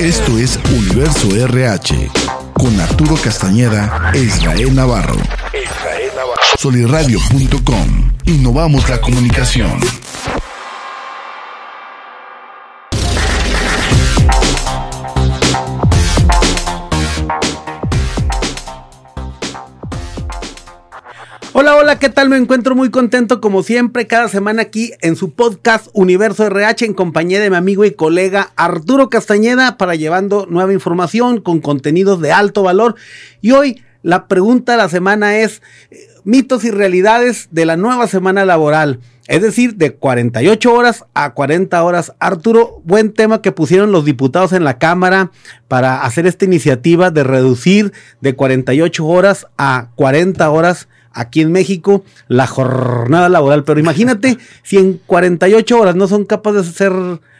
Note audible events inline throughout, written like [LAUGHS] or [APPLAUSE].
Esto es Universo RH con Arturo Castañeda e Israel Navarro. Soliradio.com. Innovamos la comunicación. Hola, hola, ¿qué tal? Me encuentro muy contento como siempre cada semana aquí en su podcast Universo RH en compañía de mi amigo y colega Arturo Castañeda para llevando nueva información con contenidos de alto valor. Y hoy la pregunta de la semana es eh, mitos y realidades de la nueva semana laboral. Es decir, de 48 horas a 40 horas. Arturo, buen tema que pusieron los diputados en la Cámara para hacer esta iniciativa de reducir de 48 horas a 40 horas aquí en México la jornada laboral. Pero imagínate [LAUGHS] si en 48 horas no son capaces de ser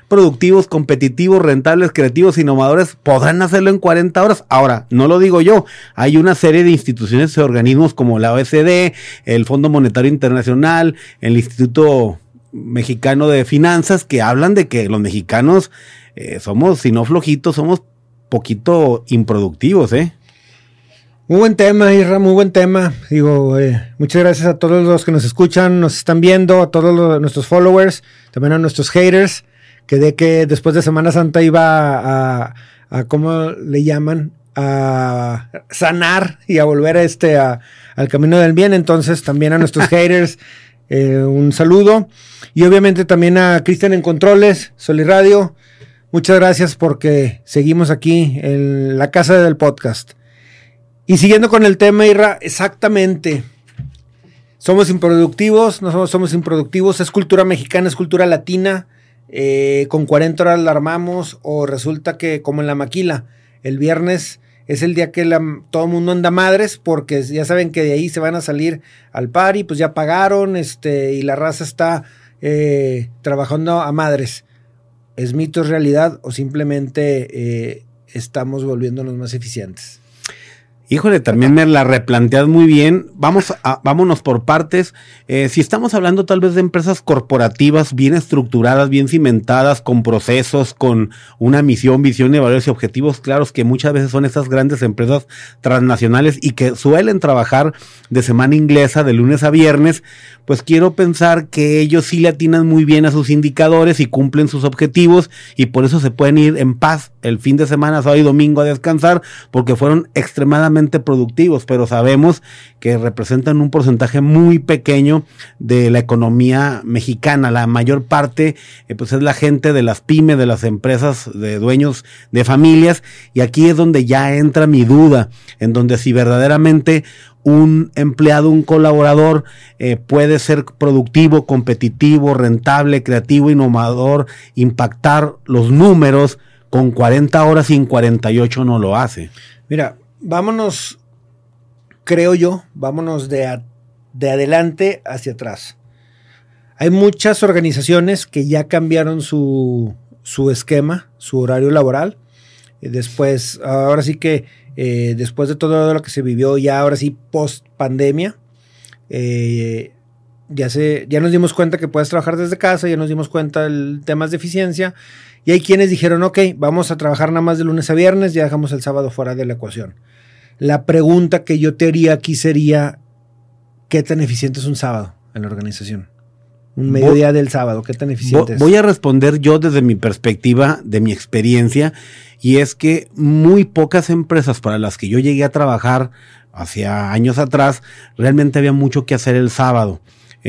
productivos, competitivos, rentables, creativos, innovadores, podrán hacerlo en 40 horas. Ahora, no lo digo yo, hay una serie de instituciones y organismos como la OSD, el Fondo Monetario Internacional, el Instituto Mexicano de Finanzas, que hablan de que los mexicanos eh, somos, si no flojitos, somos poquito improductivos, ¿eh? Muy buen tema, Isra, muy buen tema. Digo, eh, muchas gracias a todos los que nos escuchan, nos están viendo, a todos nuestros followers, también a nuestros haters, que de que después de Semana Santa iba a, a ¿cómo le llaman? A sanar y a volver a este, a, al camino del bien. Entonces, también a nuestros [LAUGHS] haters, eh, un saludo. Y obviamente también a Cristian en Controles, Radio. Muchas gracias porque seguimos aquí en la casa del podcast. Y siguiendo con el tema, Irra, exactamente. Somos improductivos, no somos, improductivos, es cultura mexicana, es cultura latina. Eh, con 40 horas la armamos o resulta que como en la maquila, el viernes es el día que todo el mundo anda madres porque ya saben que de ahí se van a salir al y pues ya pagaron este, y la raza está eh, trabajando a madres. ¿Es mito, es realidad o simplemente eh, estamos volviéndonos más eficientes? Híjole, también me la replanteas muy bien. Vamos a, vámonos por partes. Eh, si estamos hablando tal vez de empresas corporativas bien estructuradas, bien cimentadas, con procesos, con una misión, visión y valores y objetivos claros, que muchas veces son esas grandes empresas transnacionales y que suelen trabajar de semana inglesa, de lunes a viernes, pues quiero pensar que ellos sí le atinan muy bien a sus indicadores y cumplen sus objetivos y por eso se pueden ir en paz el fin de semana, sábado y domingo a descansar, porque fueron extremadamente productivos, pero sabemos que representan un porcentaje muy pequeño de la economía mexicana. La mayor parte, eh, pues es la gente de las pymes, de las empresas, de dueños de familias, y aquí es donde ya entra mi duda, en donde si verdaderamente un empleado, un colaborador eh, puede ser productivo, competitivo, rentable, creativo, innovador, impactar los números con 40 horas y en 48 no lo hace. Mira, vámonos, creo yo, vámonos de, de adelante hacia atrás. Hay muchas organizaciones que ya cambiaron su, su esquema, su horario laboral. Después, ahora sí que eh, después de todo lo que se vivió ya ahora sí post pandemia, eh, ya, se, ya nos dimos cuenta que puedes trabajar desde casa, ya nos dimos cuenta del temas de eficiencia y hay quienes dijeron, ok, vamos a trabajar nada más de lunes a viernes, ya dejamos el sábado fuera de la ecuación. La pregunta que yo te haría aquí sería, ¿qué tan eficiente es un sábado en la organización? Un mediodía del sábado, ¿qué tan eficiente es? Voy a responder yo desde mi perspectiva, de mi experiencia, y es que muy pocas empresas para las que yo llegué a trabajar hacia años atrás, realmente había mucho que hacer el sábado.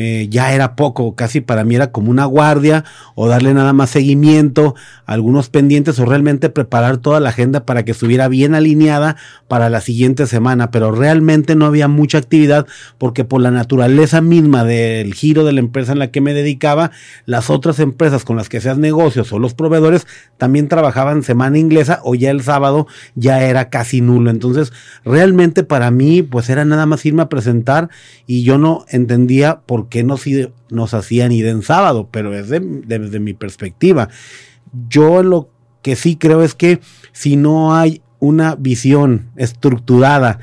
Eh, ya era poco, casi para mí era como una guardia o darle nada más seguimiento algunos pendientes o realmente preparar toda la agenda para que estuviera bien alineada para la siguiente semana, pero realmente no había mucha actividad porque por la naturaleza misma del giro de la empresa en la que me dedicaba, las otras empresas con las que seas negocios o los proveedores también trabajaban semana inglesa o ya el sábado ya era casi nulo. Entonces, realmente para mí pues era nada más irme a presentar y yo no entendía por qué no nos hacían ir en sábado, pero es desde mi perspectiva. Yo lo que sí creo es que si no hay una visión estructurada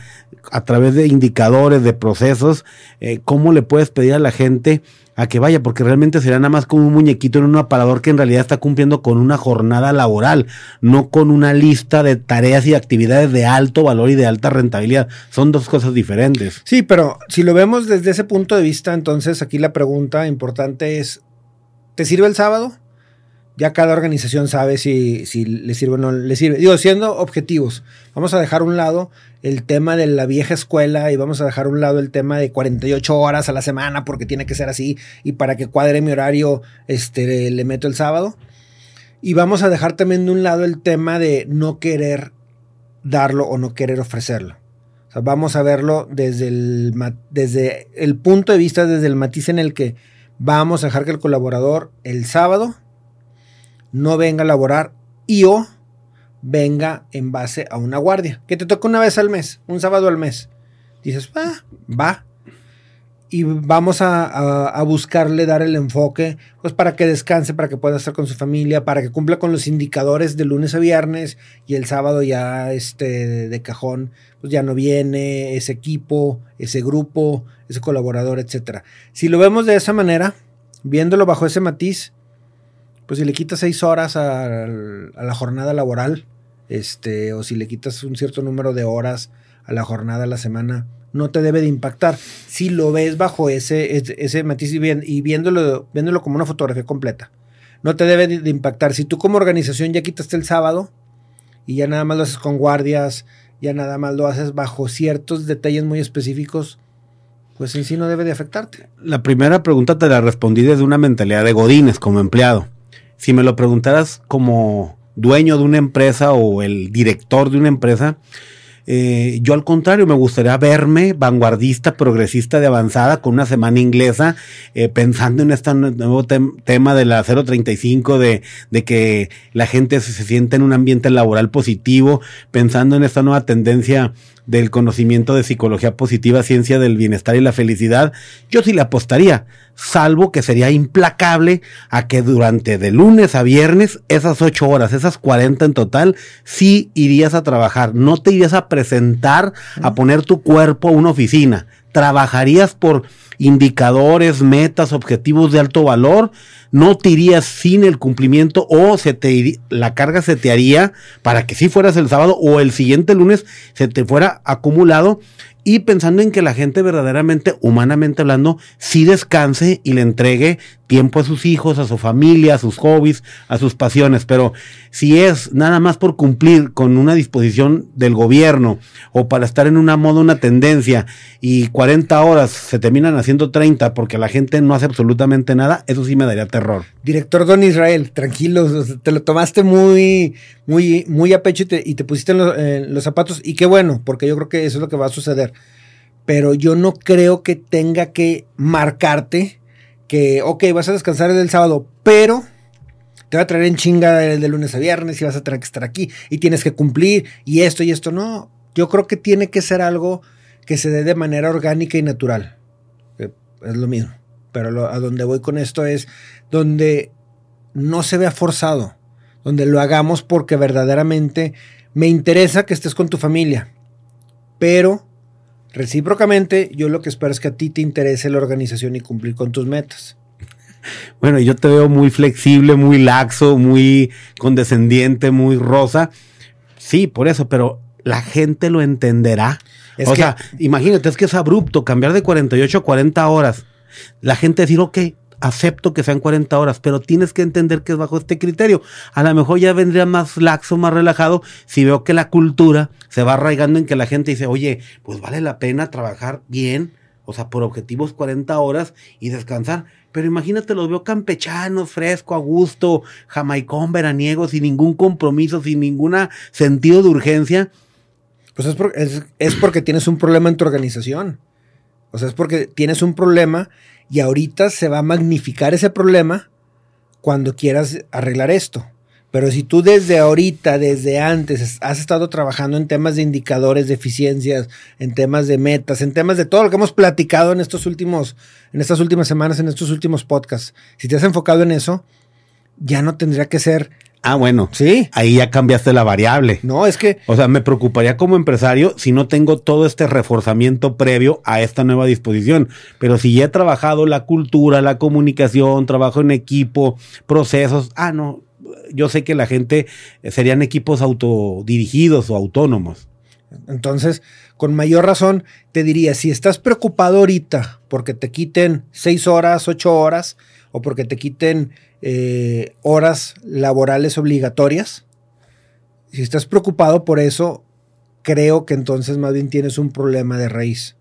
a través de indicadores, de procesos, eh, cómo le puedes pedir a la gente a que vaya, porque realmente será nada más como un muñequito en un aparador que en realidad está cumpliendo con una jornada laboral, no con una lista de tareas y actividades de alto valor y de alta rentabilidad. Son dos cosas diferentes. Sí, pero si lo vemos desde ese punto de vista, entonces aquí la pregunta importante es, ¿te sirve el sábado? Ya cada organización sabe si, si le sirve o no le sirve. Digo, siendo objetivos, vamos a dejar un lado el tema de la vieja escuela y vamos a dejar un lado el tema de 48 horas a la semana porque tiene que ser así y para que cuadre mi horario este, le meto el sábado. Y vamos a dejar también de un lado el tema de no querer darlo o no querer ofrecerlo. O sea, vamos a verlo desde el, desde el punto de vista, desde el matiz en el que vamos a dejar que el colaborador el sábado no venga a laborar y o venga en base a una guardia, que te toca una vez al mes, un sábado al mes. Dices, ah, va. Y vamos a, buscarle dar el enfoque, pues para que descanse, para que pueda estar con su familia, para que cumpla con los indicadores de lunes a viernes y el sábado ya este de cajón, pues ya no viene ese equipo, ese grupo, ese colaborador, etcétera. Si lo vemos de esa manera, viéndolo bajo ese matiz, pues si le quitas seis horas a, la jornada laboral, este, o si le quitas un cierto número de horas a la jornada a la semana, no te debe de impactar. Si lo ves bajo ese, ese, matiz y, y viéndolo, viéndolo como una fotografía completa, no te debe de, impactar. Si tú como organización ya quitaste el sábado y ya nada más lo haces con guardias, ya nada más lo haces bajo ciertos detalles muy específicos, pues en sí no debe de afectarte. La primera pregunta te la respondí desde una mentalidad de Godines como empleado si me lo preguntaras como dueño de una empresa o el director de una empresa, eh, yo al contrario, me gustaría verme vanguardista, progresista de avanzada, con una semana inglesa, eh, pensando en este nuevo tema de la 035, de, que la gente se, se sienta en un ambiente laboral positivo, pensando en esta nueva tendencia del conocimiento de psicología positiva, ciencia del bienestar y la felicidad, yo sí le apostaría, salvo que sería implacable a que durante de lunes a viernes, esas ocho horas, esas 40 en total, sí irías a trabajar, no te irías a presentar a poner tu cuerpo a una oficina, trabajarías por indicadores, metas, objetivos de alto valor, no te irías sin el cumplimiento o se te la carga se te haría para que si fueras el sábado o el siguiente lunes se te fuera acumulado y pensando en que la gente verdaderamente, humanamente hablando, sí descanse y le entregue tiempo a sus hijos, a su familia, a sus hobbies, a sus pasiones. Pero si es nada más por cumplir con una disposición del gobierno o para estar en una moda, una tendencia y 40 horas se terminan haciendo 30 porque la gente no hace absolutamente nada, eso sí me daría terror. Director Don Israel, tranquilo, te lo tomaste muy, muy, muy a pecho y te, pusiste en los zapatos y qué bueno, porque yo creo que eso es lo que va a suceder pero yo no creo que tenga que marcarte que, ok, vas a descansar el sábado, pero te va a traer en chinga el de lunes a viernes y vas a tener que estar aquí y tienes que cumplir y esto y esto. No, yo creo que tiene que ser algo que se dé de manera orgánica y natural. Es lo mismo. Pero a donde voy con esto es donde no se vea forzado, donde lo hagamos porque verdaderamente me interesa que estés con tu familia, pero Recíprocamente, yo lo que espero es que a ti te interese la organización y cumplir con tus metas. [LAUGHS] Bueno, yo te veo muy flexible, muy laxo, muy condescendiente, muy rosa. Sí, por eso, pero la gente lo entenderá. o sea, imagínate, es que es abrupto cambiar de 48 a 40 horas. La gente decir, ok, acepto que sean 40 horas, pero tienes que entender que es bajo este criterio. A lo mejor ya vendría más laxo, más relajado, si veo que la cultura se va arraigando en que la gente dice, oye, pues vale la pena trabajar bien, o sea, por objetivos 40 horas y descansar. Pero imagínate, los veo campechanos, fresco, a gusto, jamaicón, veraniego, sin ningún compromiso, sin ningún sentido de urgencia. Pues es, es porque tienes un problema en tu organización. O sea, es porque tienes un problema y ahorita se va a magnificar ese problema cuando quieras arreglar esto. Pero si tú desde ahorita, desde antes, has estado trabajando en temas de indicadores de eficiencias, en temas de metas, en temas de todo lo que hemos platicado en estos últimos, en estas últimas semanas, en estos últimos podcasts, si te has enfocado en eso, ya no tendría que ser Ah, bueno. Sí. Ahí ya cambiaste la variable. No, es que. O sea, me preocuparía como empresario si no tengo todo este reforzamiento previo a esta nueva disposición. Pero si ya he trabajado la cultura, la comunicación, trabajo en equipo, procesos. Ah, no. Yo sé que la gente eh, serían equipos autodirigidos o autónomos. Entonces, con mayor razón, te diría, si estás preocupado ahorita porque te quiten seis horas, ocho horas, o porque te quiten eh, horas laborales obligatorias, si estás preocupado por eso, creo que entonces más bien tienes un problema de raíz.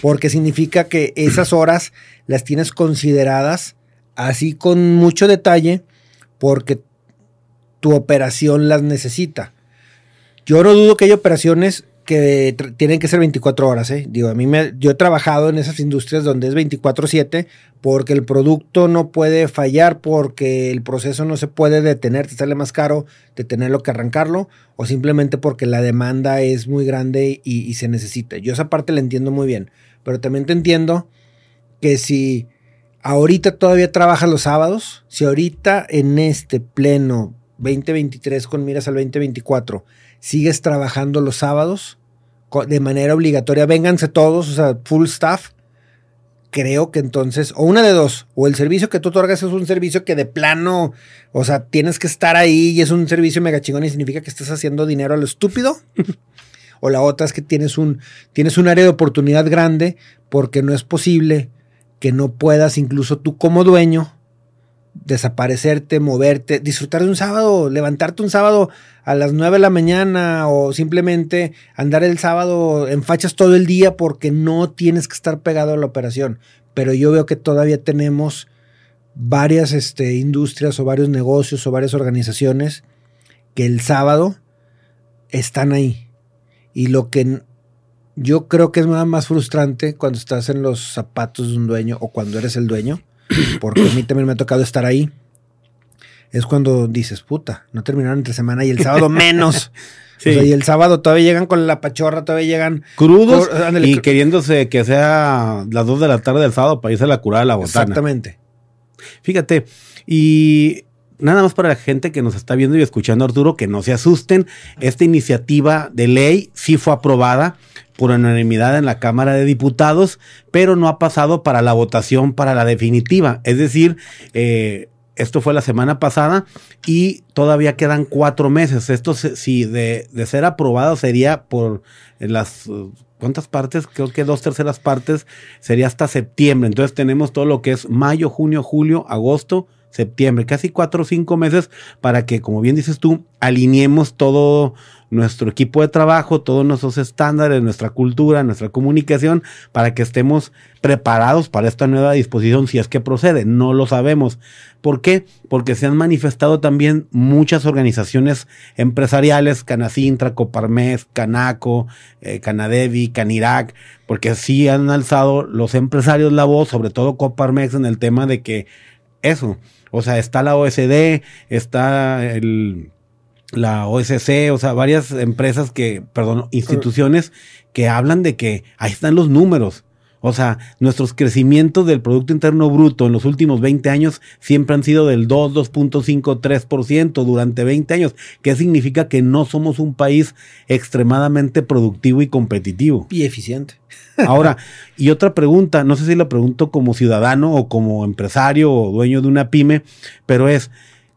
Porque significa que esas [CLEARS THROAT] horas las tienes consideradas así con mucho detalle porque tu operación las necesita. Yo no dudo que hay operaciones que tienen que ser 24 horas, ¿eh? Digo, a mí me, yo he trabajado en esas industrias donde es 24/7 porque el producto no puede fallar, porque el proceso no se puede detener, te sale más caro detenerlo que arrancarlo, o simplemente porque la demanda es muy grande y, se necesita. Yo esa parte la entiendo muy bien, pero también te entiendo que si ahorita todavía trabajas los sábados, si ahorita en este pleno 2023 con miras al 2024 sigues trabajando los sábados de manera obligatoria, vénganse todos, o sea, full staff, creo que entonces, o una de dos, o el servicio que tú otorgas es un servicio que de plano, o sea, tienes que estar ahí y es un servicio mega chingón y significa que estás haciendo dinero a lo estúpido. [LAUGHS] o la otra es que tienes un, tienes un área de oportunidad grande porque no es posible que no puedas, incluso tú como dueño, desaparecerte, moverte, disfrutar de un sábado, levantarte un sábado a las 9 de la mañana o simplemente andar el sábado en fachas todo el día porque no tienes que estar pegado a la operación. Pero yo veo que todavía tenemos varias este, industrias o varios negocios o varias organizaciones que el sábado están ahí. Y lo que yo creo que es más frustrante cuando estás en los zapatos de un dueño o cuando eres el dueño porque a mí también me ha tocado estar ahí, es cuando dices, puta, no terminaron entre semana y el sábado menos. [LAUGHS] y el sábado todavía llegan con la pachorra, todavía llegan crudos y queriéndose que sea las 2 de la tarde del sábado para irse a la curada de la botana. Exactamente. Fíjate, y nada más para la gente que nos está viendo y escuchando, Arturo, que no se asusten, esta iniciativa de ley sí fue aprobada por unanimidad en la Cámara de Diputados, pero no ha pasado para la votación para la definitiva. Es decir, eh, esto fue la semana pasada y todavía quedan cuatro meses. Esto, si de, de ser aprobado, sería por las ¿cuántas partes? Creo que dos terceras partes sería hasta septiembre. Entonces tenemos todo lo que es mayo, junio, julio, agosto, septiembre, casi cuatro o cinco meses para que, como bien dices tú, alineemos todo nuestro equipo de trabajo, todos nuestros estándares, nuestra cultura, nuestra comunicación, para que estemos preparados para esta nueva disposición si es que procede. No lo sabemos. ¿Por qué? Porque se han manifestado también muchas organizaciones empresariales, Canacintra, Coparmes, Canaco, eh, Canadevi, Canirac, porque sí han alzado los empresarios la voz, sobre todo Coparmex, en el tema de que eso, o sea, está la OSD, está el la OSC, o sea, varias empresas que, perdón, instituciones que hablan de que ahí están los números. O sea, nuestros crecimientos del Producto Interno Bruto en los últimos 20 años siempre han sido del 2, 2.5, 3% durante 20 años. ¿Qué significa que no somos un país extremadamente productivo y competitivo? Y eficiente. [LAUGHS] Ahora, y otra pregunta, no sé si la pregunto como ciudadano o como empresario o dueño de una pyme, pero es,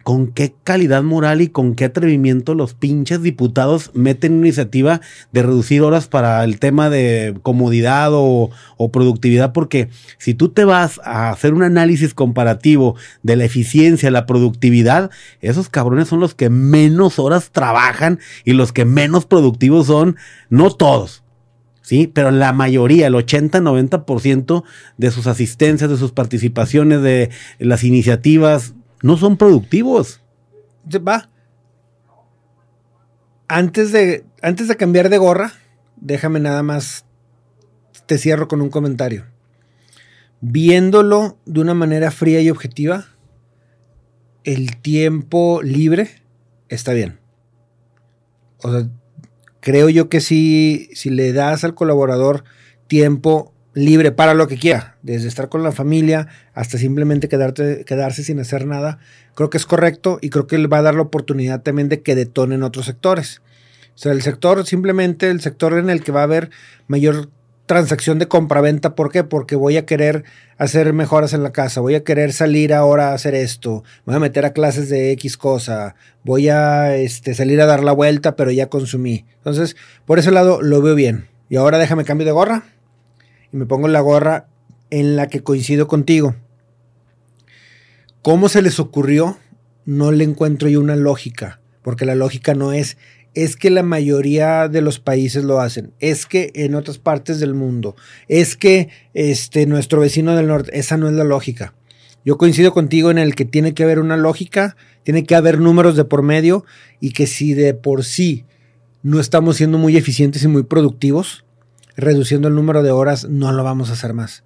con qué calidad moral y con qué atrevimiento los pinches diputados meten una iniciativa de reducir horas para el tema de comodidad o, productividad, porque si tú te vas a hacer un análisis comparativo de la eficiencia, la productividad, esos cabrones son los que menos horas trabajan y los que menos productivos son, no todos, ¿sí? Pero la mayoría, el 80-90% de sus asistencias, de sus participaciones, de las iniciativas, no son productivos. Va. Antes de, antes de cambiar de gorra, déjame nada más, te cierro con un comentario. Viéndolo de una manera fría y objetiva, el tiempo libre está bien. O sea, creo yo que si, si le das al colaborador tiempo libre para lo que quiera, desde estar con la familia hasta simplemente quedarte, quedarse sin hacer nada, creo que es correcto y creo que le va a dar la oportunidad también de que detonen otros sectores. O sea, el sector, simplemente el sector en el que va a haber mayor transacción de compraventa. ¿Por qué? Porque voy a querer hacer mejoras en la casa, voy a querer salir ahora a hacer esto, voy a meter a clases de X cosa, voy a este, salir a dar la vuelta, pero ya consumí. Entonces, por ese lado lo veo bien. Y ahora déjame cambio de gorra y me pongo la gorra en la que coincido contigo. ¿Cómo se les ocurrió? No le encuentro yo una lógica, porque la lógica no es es que la mayoría de los países lo hacen, es que en otras partes del mundo, es que este, nuestro vecino del norte, esa no es la lógica. Yo coincido contigo en el que tiene que haber una lógica, tiene que haber números de por medio y que si de por sí no estamos siendo muy eficientes y muy productivos, reduciendo el número de horas, no lo vamos a hacer más.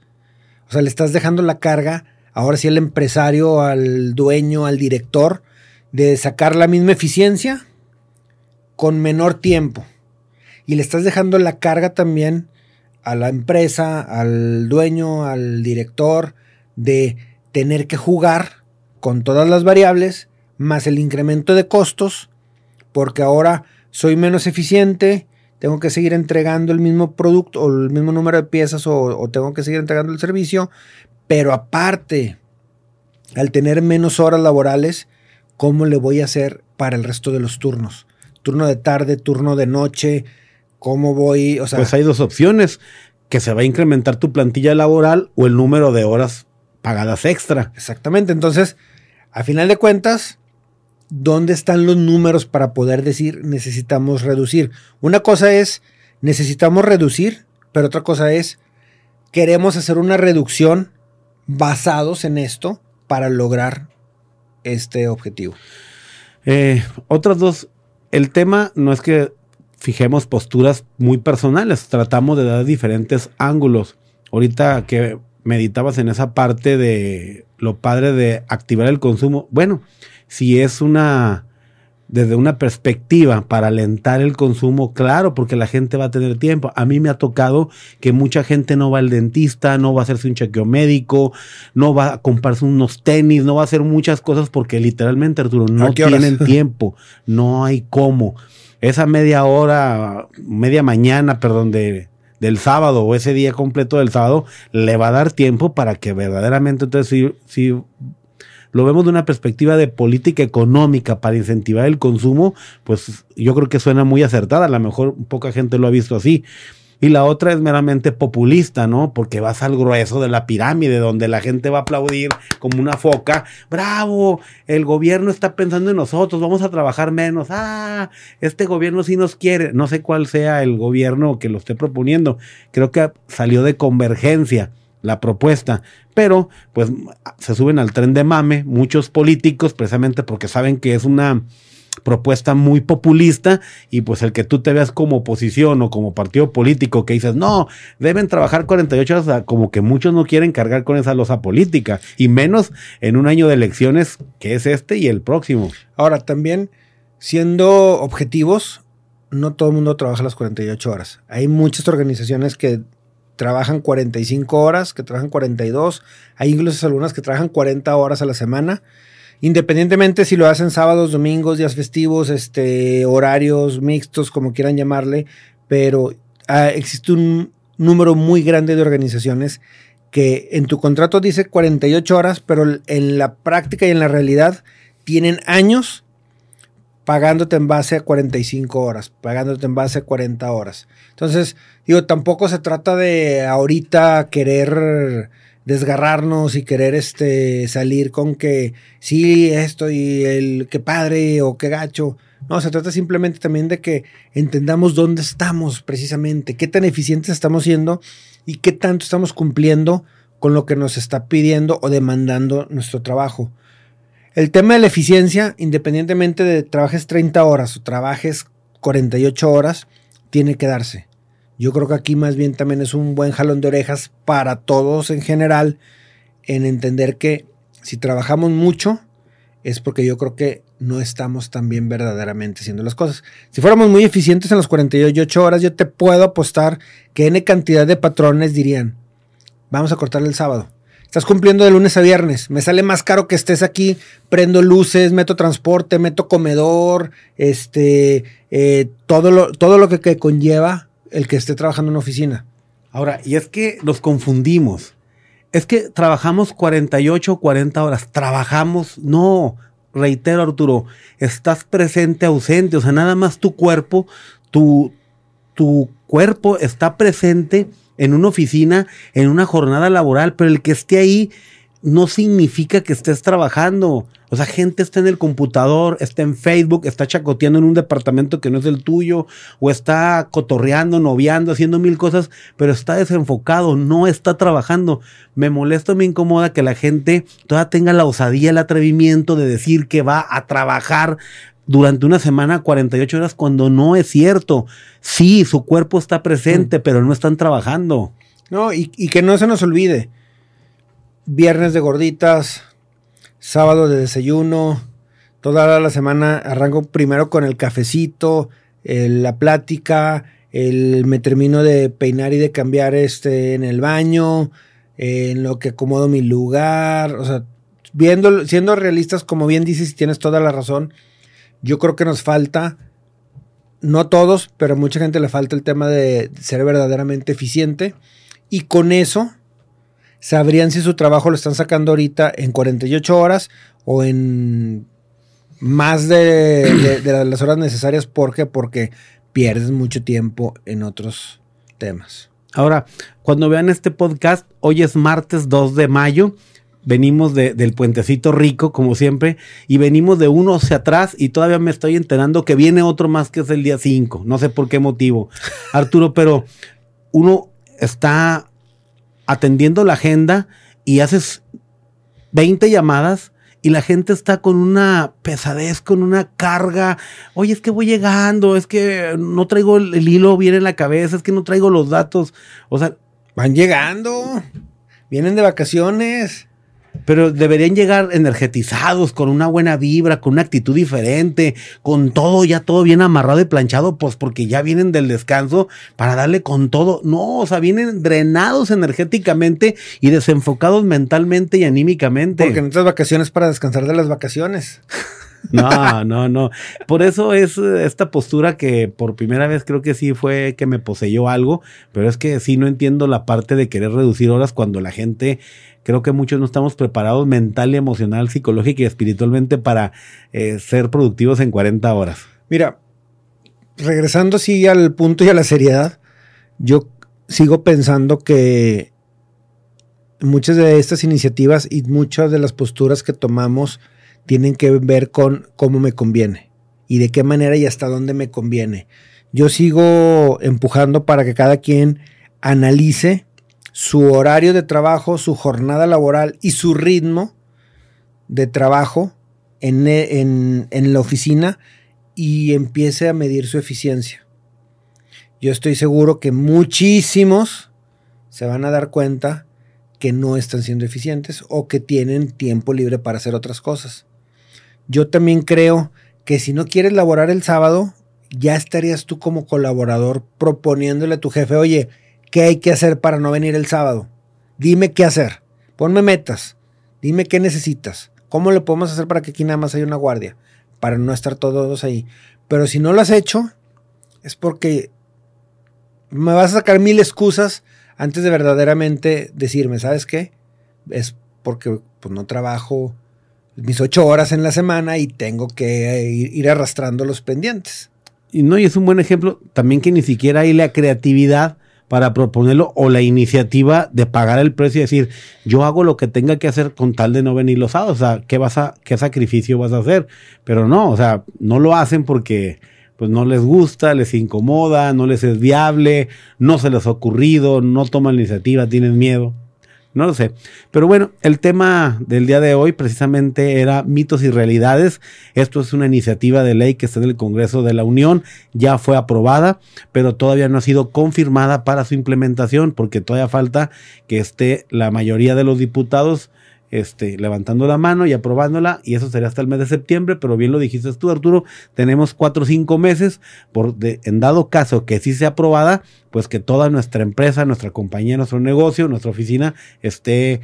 O sea, le estás dejando la carga, ahora sí al empresario, al dueño, al director, de sacar la misma eficiencia con menor tiempo. Y le estás dejando la carga también a la empresa, al dueño, al director, de tener que jugar con todas las variables, más el incremento de costos, porque ahora soy menos eficiente, tengo que seguir entregando el mismo producto o el mismo número de piezas o, o tengo que seguir entregando el servicio, pero aparte, al tener menos horas laborales, ¿cómo le voy a hacer para el resto de los turnos? turno de tarde, turno de noche, cómo voy, o sea... Pues hay dos opciones, que se va a incrementar tu plantilla laboral o el número de horas pagadas extra. Exactamente, entonces, a final de cuentas, ¿dónde están los números para poder decir necesitamos reducir? Una cosa es necesitamos reducir, pero otra cosa es queremos hacer una reducción basados en esto para lograr este objetivo. Eh, otras dos el tema no es que fijemos posturas muy personales, tratamos de dar diferentes ángulos. Ahorita que meditabas en esa parte de lo padre de activar el consumo, bueno, si es una desde una perspectiva para alentar el consumo, claro, porque la gente va a tener tiempo. A mí me ha tocado que mucha gente no va al dentista, no va a hacerse un chequeo médico, no va a comprarse unos tenis, no va a hacer muchas cosas porque literalmente, Arturo, no tienen tiempo, no hay cómo. Esa media hora, media mañana, perdón, de, del sábado o ese día completo del sábado, le va a dar tiempo para que verdaderamente entonces si, si lo vemos de una perspectiva de política económica para incentivar el consumo, pues yo creo que suena muy acertada. A lo mejor poca gente lo ha visto así. Y la otra es meramente populista, ¿no? Porque vas al grueso de la pirámide, donde la gente va a aplaudir como una foca. Bravo, el gobierno está pensando en nosotros, vamos a trabajar menos. Ah, este gobierno sí nos quiere. No sé cuál sea el gobierno que lo esté proponiendo. Creo que salió de convergencia la propuesta. Pero, pues, se suben al tren de mame muchos políticos, precisamente porque saben que es una propuesta muy populista y pues el que tú te veas como oposición o como partido político que dices, no, deben trabajar 48 horas, como que muchos no quieren cargar con esa losa política y menos en un año de elecciones que es este y el próximo. Ahora, también siendo objetivos, no todo el mundo trabaja las 48 horas. Hay muchas organizaciones que trabajan 45 horas, que trabajan 42, hay incluso algunas que trabajan 40 horas a la semana, independientemente si lo hacen sábados, domingos, días festivos, este, horarios mixtos, como quieran llamarle, pero ah, existe un número muy grande de organizaciones que en tu contrato dice 48 horas, pero en la práctica y en la realidad tienen años pagándote en base a 45 horas, pagándote en base a 40 horas. Entonces, digo, tampoco se trata de ahorita querer desgarrarnos y querer este salir con que sí, esto y el que padre o qué gacho. No, se trata simplemente también de que entendamos dónde estamos precisamente, qué tan eficientes estamos siendo y qué tanto estamos cumpliendo con lo que nos está pidiendo o demandando nuestro trabajo. El tema de la eficiencia, independientemente de trabajes 30 horas o trabajes 48 horas, tiene que darse. Yo creo que aquí más bien también es un buen jalón de orejas para todos en general en entender que si trabajamos mucho es porque yo creo que no estamos tan bien verdaderamente haciendo las cosas. Si fuéramos muy eficientes en las 48 horas, yo te puedo apostar que N cantidad de patrones dirían, vamos a cortar el sábado. Estás cumpliendo de lunes a viernes. Me sale más caro que estés aquí. Prendo luces, meto transporte, meto comedor, este, eh, todo, lo, todo lo que, que conlleva el que esté trabajando en una oficina. Ahora, y es que nos confundimos. Es que trabajamos 48 o 40 horas. Trabajamos, no, reitero Arturo, estás presente, ausente. O sea, nada más tu cuerpo, tu, tu cuerpo está presente en una oficina, en una jornada laboral, pero el que esté ahí no significa que estés trabajando. O sea, gente está en el computador, está en Facebook, está chacoteando en un departamento que no es el tuyo, o está cotorreando, noviando, haciendo mil cosas, pero está desenfocado, no está trabajando. Me molesta, me incomoda que la gente todavía tenga la osadía, el atrevimiento de decir que va a trabajar durante una semana 48 horas cuando no es cierto. Sí, su cuerpo está presente, pero no están trabajando. No, y, y, que no se nos olvide. Viernes de gorditas, sábado de desayuno, toda la semana arranco primero con el cafecito, el, la plática, el, me termino de peinar y de cambiar este en el baño, en lo que acomodo mi lugar, o sea, viendo, siendo realistas, como bien dices, y tienes toda la razón, yo creo que nos falta, no todos, pero a mucha gente le falta el tema de ser verdaderamente eficiente. Y con eso sabrían si su trabajo lo están sacando ahorita en 48 horas o en más de las horas necesarias. ¿Por qué? Porque pierdes mucho tiempo en otros temas. Ahora, cuando vean este podcast, hoy es martes 2 de mayo venimos de, del puentecito rico, como siempre, y venimos de uno hacia atrás y todavía me estoy enterando que viene otro más que es el día 5. No sé por qué motivo, [LAUGHS] Arturo, pero uno está atendiendo la agenda y haces 20 llamadas y la gente está con una pesadez, con una carga. Oye, es que voy llegando, es que no traigo el, el hilo bien en la cabeza, es que no traigo los datos. O sea, van llegando, vienen de vacaciones. Pero deberían llegar energetizados, con una buena vibra, con una actitud diferente, con todo ya todo bien amarrado y planchado, pues porque ya vienen del descanso para darle con todo. No, o sea, vienen drenados energéticamente y desenfocados mentalmente y anímicamente. Porque en estas vacaciones para descansar de las vacaciones. [LAUGHS] No, no, no. Por eso es esta postura que por primera vez creo que sí fue que me poseyó algo, pero es que sí no entiendo la parte de querer reducir horas cuando la gente creo que muchos no estamos preparados mental, emocional, psicológica y espiritualmente para eh, ser productivos en 40 horas. Mira, regresando así al punto y a la seriedad, yo sigo pensando que muchas de estas iniciativas y muchas de las posturas que tomamos tienen que ver con cómo me conviene y de qué manera y hasta dónde me conviene. Yo sigo empujando para que cada quien analice su horario de trabajo, su jornada laboral y su ritmo de trabajo en, en, en, la oficina y empiece a medir su eficiencia. Yo estoy seguro que muchísimos se van a dar cuenta que no están siendo eficientes o que tienen tiempo libre para hacer otras cosas. Yo también creo que si no quieres laborar el sábado, ya estarías tú como colaborador proponiéndole a tu jefe, oye, ¿Qué hay que hacer para no venir el sábado? Dime qué hacer. Ponme metas. Dime qué necesitas. ¿Cómo lo podemos hacer para que aquí nada más haya una guardia? Para no estar todos ahí. Pero si no lo has hecho, es porque me vas a sacar mil excusas antes de verdaderamente decirme, ¿sabes qué? Es porque pues, no trabajo mis ocho horas en la semana y tengo que ir, arrastrando los pendientes. Y no, y es un buen ejemplo también que ni siquiera hay la creatividad para proponerlo o la iniciativa de pagar el precio y decir, yo hago lo que tenga que hacer con tal de no venir los sábados, o sea, ¿qué vas a, qué sacrificio vas a hacer? Pero no, o sea, no lo hacen porque pues no les gusta, les incomoda, no les es viable, no se les ha ocurrido, no toman la iniciativa, tienen miedo. No lo sé. Pero bueno, el tema del día de hoy precisamente era mitos y realidades. Esto es una iniciativa de ley que está en el Congreso de la Unión. Ya fue aprobada, pero todavía no ha sido confirmada para su implementación porque todavía falta que esté la mayoría de los diputados este, levantando la mano y aprobándola, y eso sería hasta el mes de septiembre, pero bien lo dijiste tú, Arturo, tenemos cuatro o cinco meses, por en dado caso que sí sea aprobada, pues que toda nuestra empresa, nuestra compañía, nuestro negocio, nuestra oficina esté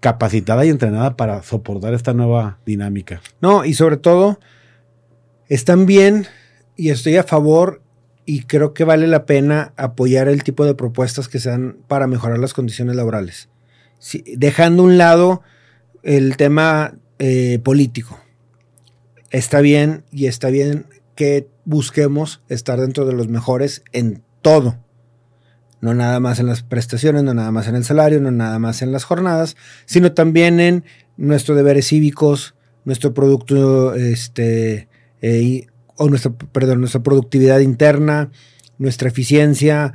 capacitada y entrenada para soportar esta nueva dinámica. No, y sobre todo, están bien y estoy a favor y creo que vale la pena apoyar el tipo de propuestas que sean para mejorar las condiciones laborales. dejando un lado el tema eh, político. Está bien y está bien que busquemos estar dentro de los mejores en todo. No nada más en las prestaciones, no nada más en el salario, no nada más en las jornadas, sino también en nuestros deberes cívicos, nuestro producto este, eh, o nuestra, perdón, nuestra productividad interna, nuestra eficiencia,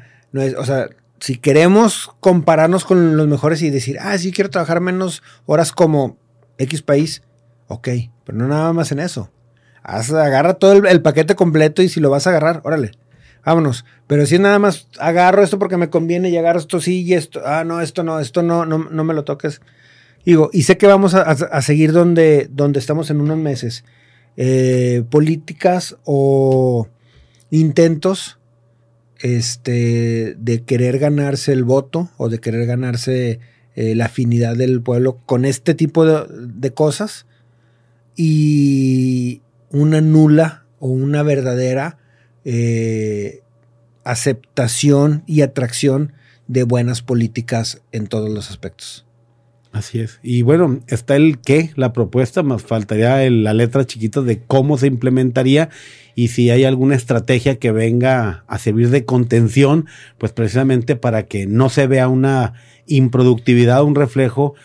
o sea, si queremos compararnos con los mejores y decir, ah, sí, quiero trabajar menos horas como X país, ok, pero no nada más en eso. agarra todo el, paquete completo y si lo vas a agarrar, órale, vámonos. Pero si nada más agarro esto porque me conviene y agarro esto sí y esto, ah, no, esto no, esto no, no, no me lo toques. Digo, y sé que vamos a, a seguir donde, donde estamos en unos meses. Eh, políticas o intentos este, de querer ganarse el voto o de querer ganarse eh, la afinidad del pueblo con este tipo de, cosas y una nula o una verdadera eh, aceptación y atracción de buenas políticas en todos los aspectos. Así es. Y bueno, está el qué, la propuesta, más faltaría la letra chiquita de cómo se implementaría y si hay alguna estrategia que venga a servir de contención, pues precisamente para que no se vea una improductividad, un reflejo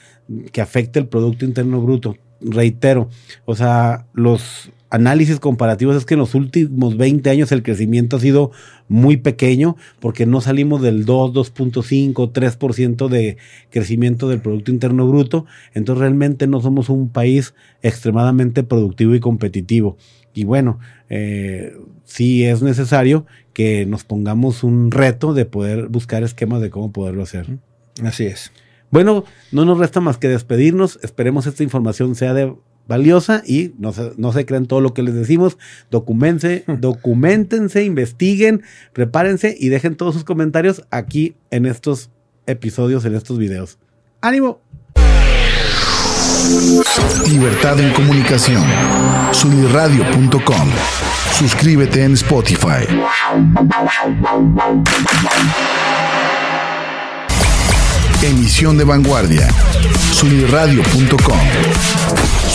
que afecte el Producto Interno Bruto. Reitero, o sea, los análisis comparativos es que en los últimos 20 años el crecimiento ha sido muy pequeño porque no salimos del 2, 2.5, 3% de crecimiento del Producto Interno Bruto. Entonces realmente no somos un país extremadamente productivo y competitivo. Y bueno, eh, sí es necesario que nos pongamos un reto de poder buscar esquemas de cómo poderlo hacer. Así es. Bueno, no nos resta más que despedirnos. Esperemos esta información sea de valiosa y no se, no se crean todo lo que les decimos. Documense, [LAUGHS] documentense, investiguen, prepárense y dejen todos sus comentarios aquí en estos episodios, en estos videos. ¡Ánimo! Libertad en comunicación. Sunirradio.com. Suscríbete en Spotify. Emisión de vanguardia. Sunirradio.com.